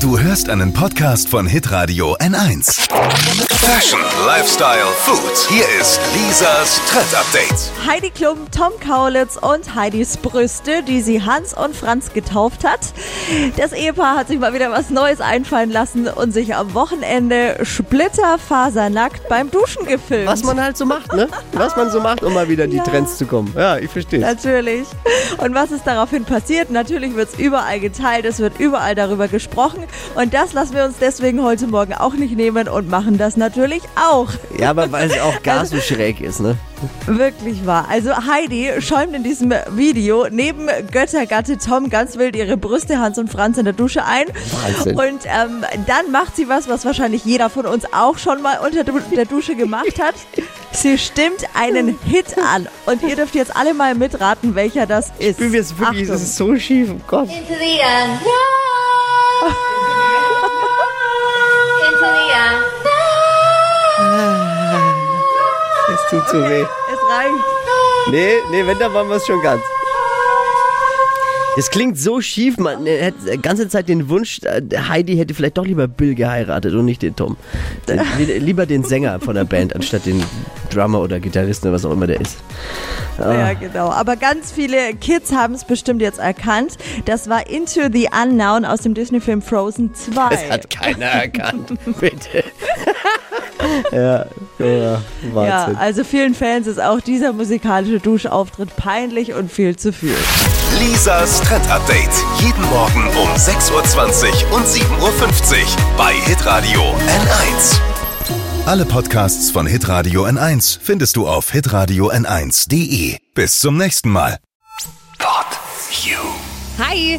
Du hörst einen Podcast von Hitradio N1. Fashion, Lifestyle, Food. Hier ist Lisas Trend Update. Heidi Klum, Tom Kaulitz und Heidis Brüste, die sie Hans und Franz getauft hat. Das Ehepaar hat sich mal wieder was Neues einfallen lassen und sich am Wochenende splitterfasernackt beim Duschen gefilmt. Was man halt so macht, ne? Was man so macht, um mal wieder in die Ja. Trends zu kommen. Ja, ich verstehe. Natürlich. Und was ist daraufhin passiert? Natürlich wird es überall geteilt, es wird überall darüber gesprochen. Und das lassen wir uns deswegen heute Morgen auch nicht nehmen und machen das natürlich auch. Ja, aber weil es auch gar so schräg ist, ne? Wirklich wahr. Also Heidi schäumt in diesem Video neben Göttergatte Tom ganz wild ihre Brüste, Hans und Franz in der Dusche ein. Wahnsinn. Und ähm, dann macht sie was, was wahrscheinlich jeder von uns auch schon mal unter der Dusche gemacht hat. Sie stimmt einen Hit an. Und ihr dürft jetzt alle mal mitraten, welcher das ist. Ich bin jetzt wirklich, Achtung. das ist so schief im Kopf. Into the end. Into Es tut so weh. Es reicht. Nee, nee, wenn, dann wollen wir es schon ganz. Das klingt so schief, man hätte die ganze Zeit den Wunsch, äh, Heidi hätte vielleicht doch lieber Bill geheiratet und nicht den Tom. Lieber den Sänger von der Band, anstatt den Drummer oder Gitarristen oder was auch immer der ist. Ja, genau. Aber ganz viele Kids haben es bestimmt jetzt erkannt. Das war Into the Unknown aus dem Disney-Film Frozen 2. Das hat keiner erkannt. Bitte. ja, ja, Ja, also vielen Fans ist auch dieser musikalische Duschauftritt peinlich und viel zu viel. Lisas Trend Update. Jeden Morgen um 6.20 Uhr und 7.50 Uhr bei Hitradio N1. Alle Podcasts von Hitradio N1 findest du auf hitradio n1.de. Bis zum nächsten Mal. Pod You. Hi!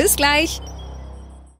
Bis gleich.